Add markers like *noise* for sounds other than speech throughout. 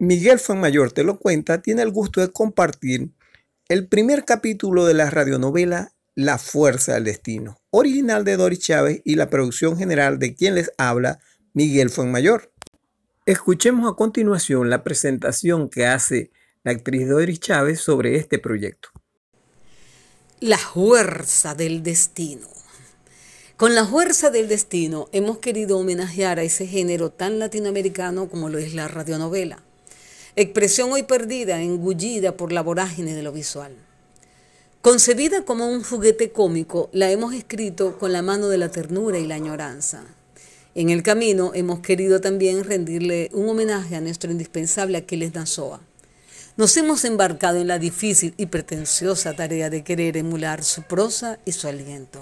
Miguel Fuenmayor te lo cuenta, tiene el gusto de compartir el primer capítulo de la radionovela La Fuerza del Destino, original de Doris Chávez y la producción general de quien les habla, Miguel Fuenmayor. Escuchemos a continuación la presentación que hace la actriz Doris Chávez sobre este proyecto. La fuerza del destino. Con la fuerza del destino hemos querido homenajear a ese género tan latinoamericano como lo es la radionovela expresión hoy perdida, engullida por la vorágine de lo visual. Concebida como un juguete cómico, la hemos escrito con la mano de la ternura y la añoranza. En el camino hemos querido también rendirle un homenaje a nuestro indispensable Aquiles Nazoa. Nos hemos embarcado en la difícil y pretenciosa tarea de querer emular su prosa y su aliento.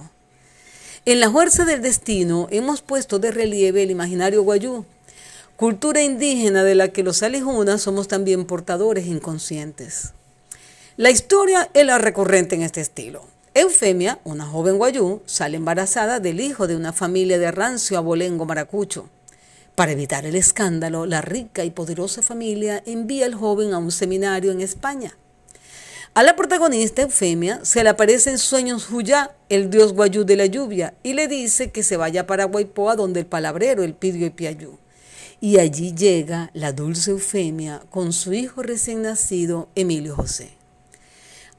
En la fuerza del destino hemos puesto de relieve el imaginario guayú, cultura indígena de la que los alijunas somos también portadores inconscientes. La historia es la recurrente en este estilo. Eufemia, una joven guayú, sale embarazada del hijo de una familia de rancio abolengo maracucho. Para evitar el escándalo, la rica y poderosa familia envía al joven a un seminario en España. A la protagonista Eufemia se le aparece en sueños Juyá, el dios guayú de la lluvia, y le dice que se vaya para Guaypoa donde el palabrero, el pidio y piayú y allí llega la dulce Eufemia con su hijo recién nacido, Emilio José.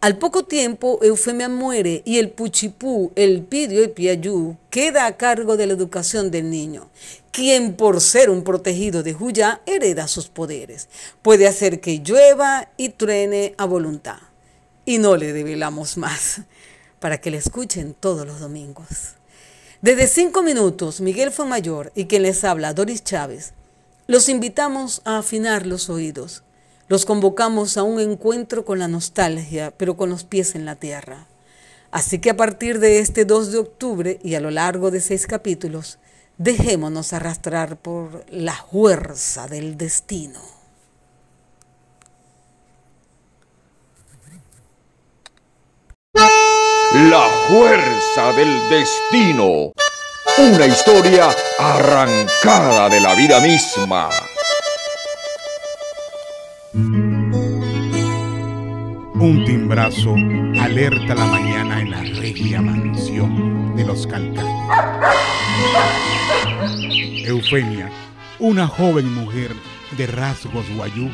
Al poco tiempo, Eufemia muere y el Puchipú, el Pidio y Piayú queda a cargo de la educación del niño, quien por ser un protegido de Juyá hereda sus poderes. Puede hacer que llueva y truene a voluntad. Y no le develamos más, para que le escuchen todos los domingos. Desde cinco minutos, Miguel fue mayor y quien les habla, Doris Chávez, los invitamos a afinar los oídos. Los convocamos a un encuentro con la nostalgia, pero con los pies en la tierra. Así que a partir de este 2 de octubre y a lo largo de seis capítulos, dejémonos arrastrar por la fuerza del destino. La fuerza del destino. Una historia arrancada de la vida misma. Un timbrazo alerta la mañana en la regia mansión de los Calcaños. Eufemia, una joven mujer de rasgos guayú,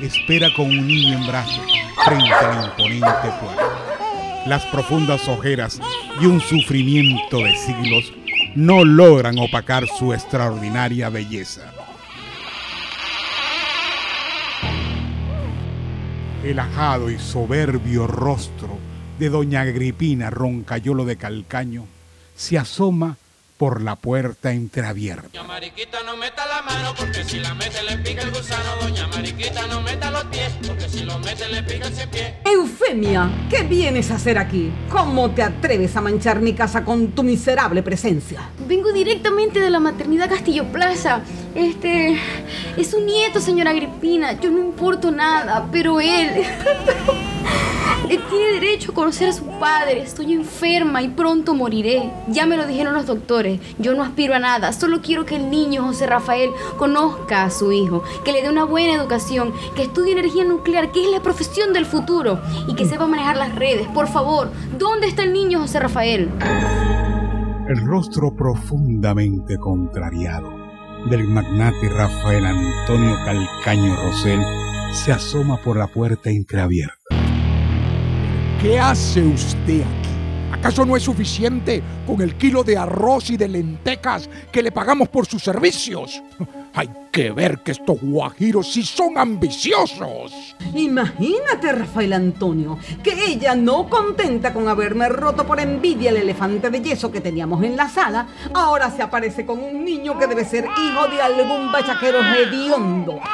espera con un niño en brazos frente a la imponente puerta. Las profundas ojeras y un sufrimiento de siglos no logran opacar su extraordinaria belleza. El ajado y soberbio rostro de doña Agripina Roncayolo de Calcaño se asoma por la puerta entreabierta. Doña Mariquita no meta la mano porque si la mete le pica el gusano. Doña Mariquita no meta los pies porque si los mete le pica el pie. Eufemia, ¿qué vienes a hacer aquí? ¿Cómo te atreves a manchar mi casa con tu miserable presencia? Vengo directamente de la maternidad Castillo Plaza. Este es su nieto, señora Agripina. Yo no importo nada, pero él *laughs* él tiene derecho a conocer a su padre. Estoy enferma y pronto moriré. Ya me lo dijeron los doctores. Yo no aspiro a nada. Solo quiero que el niño José Rafael conozca a su hijo, que le dé una buena educación, que estudie energía nuclear, que es la profesión del futuro, y que sepa manejar las redes. Por favor, ¿dónde está el niño José Rafael? El rostro profundamente contrariado del magnate Rafael Antonio Calcaño Rosel se asoma por la puerta entreabierta. ¿Qué hace usted aquí? ¿Acaso no es suficiente con el kilo de arroz y de lentecas que le pagamos por sus servicios? *laughs* Hay que ver que estos guajiros sí son ambiciosos. Imagínate, Rafael Antonio, que ella no contenta con haberme roto por envidia el elefante de yeso que teníamos en la sala, ahora se aparece con un niño que debe ser hijo de algún bachaquero hediondo. *laughs*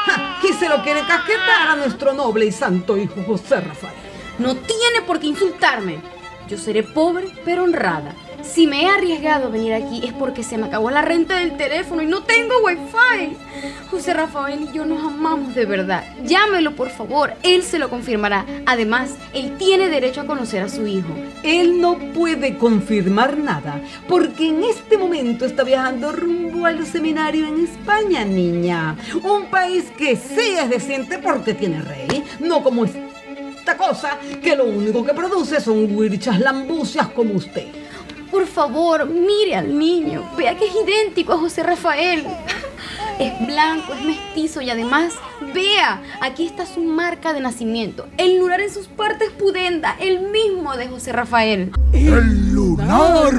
Y se lo quiere casquetar a nuestro noble y santo hijo José Rafael. No tiene por qué insultarme. Yo seré pobre pero honrada. Si me he arriesgado a venir aquí es porque se me acabó la renta del teléfono y no tengo wifi. José Rafael y yo nos amamos de verdad. Llámelo, por favor. Él se lo confirmará. Además, él tiene derecho a conocer a su hijo. Él no puede confirmar nada porque en este momento está viajando rumbo al seminario en España, niña. Un país que sí es decente porque tiene rey, no como esta cosa que lo único que produce son huirchas lambucias como usted. Por favor, mire al niño. Vea que es idéntico a José Rafael. Es blanco, es mestizo y además, vea, aquí está su marca de nacimiento. El lunar en sus partes pudenda, el mismo de José Rafael. ¡El lunar!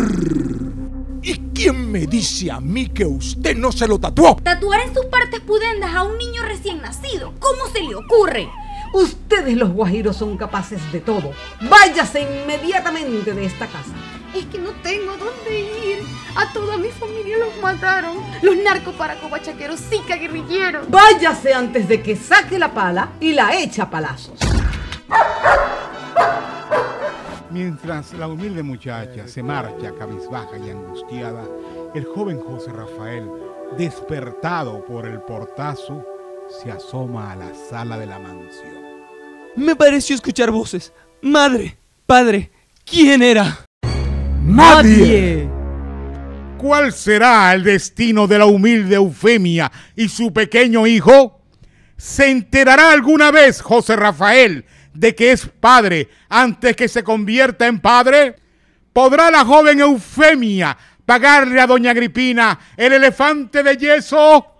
¿Y quién me dice a mí que usted no se lo tatuó? Tatuar en sus partes pudendas a un niño recién nacido. ¿Cómo se le ocurre? Ustedes los guajiros son capaces de todo. Váyase inmediatamente de esta casa. Es que no tengo dónde ir. A toda mi familia los mataron. Los narcoparacobachaqueros, zika guerrilleros. Váyase antes de que saque la pala y la eche a palazos. Mientras la humilde muchacha se marcha cabizbaja y angustiada, el joven José Rafael, despertado por el portazo, se asoma a la sala de la mansión. Me pareció escuchar voces. Madre, padre, ¿quién era? ¡Nadie! ¿Cuál será el destino de la humilde Eufemia y su pequeño hijo? ¿Se enterará alguna vez José Rafael de que es padre antes que se convierta en padre? ¿Podrá la joven Eufemia pagarle a doña Agripina el elefante de yeso?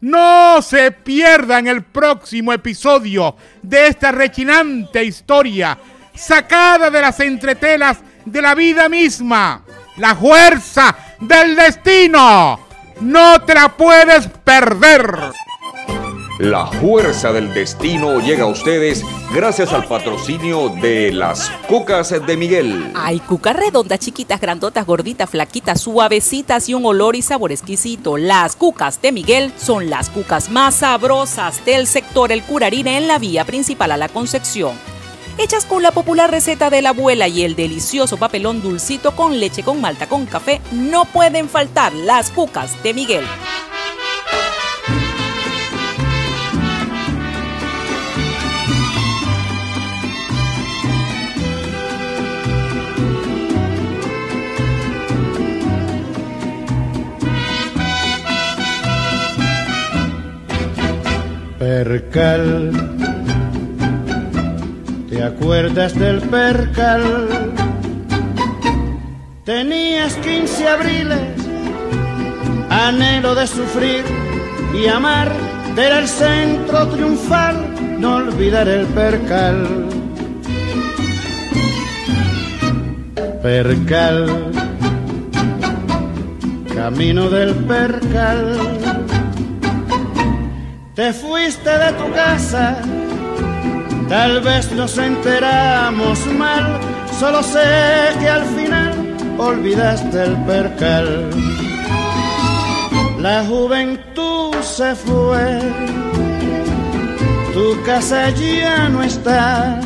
No se pierdan el próximo episodio de esta rechinante historia sacada de las entretelas de la vida misma, la fuerza del destino. No te la puedes perder. La fuerza del destino llega a ustedes gracias al patrocinio de las cucas de Miguel. Hay cucas redondas, chiquitas, grandotas, gorditas, flaquitas, suavecitas y un olor y sabor exquisito. Las cucas de Miguel son las cucas más sabrosas del sector El Curarine en la vía principal a la Concepción. Hechas con la popular receta de la abuela y el delicioso papelón dulcito con leche con malta con café, no pueden faltar las cucas de Miguel. Percal, ¿te acuerdas del percal? Tenías 15 abriles, anhelo de sufrir y amar, era el centro triunfal, no olvidar el percal. Percal, camino del percal te fuiste de tu casa, tal vez nos enteramos mal, solo sé que al final olvidaste el percal. La juventud se fue, tu casa ya no está,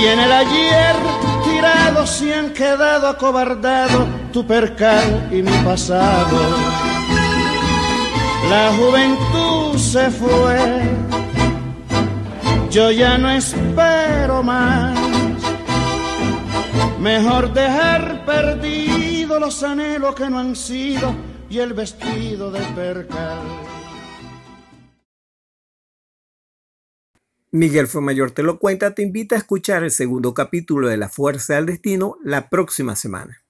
y en el ayer tirado se han quedado acobardados tu percal y mi pasado la juventud se fue, yo ya no espero más. Mejor dejar perdido los anhelos que no han sido y el vestido de percal. Miguel Mayor te lo cuenta, te invita a escuchar el segundo capítulo de La Fuerza del Destino la próxima semana.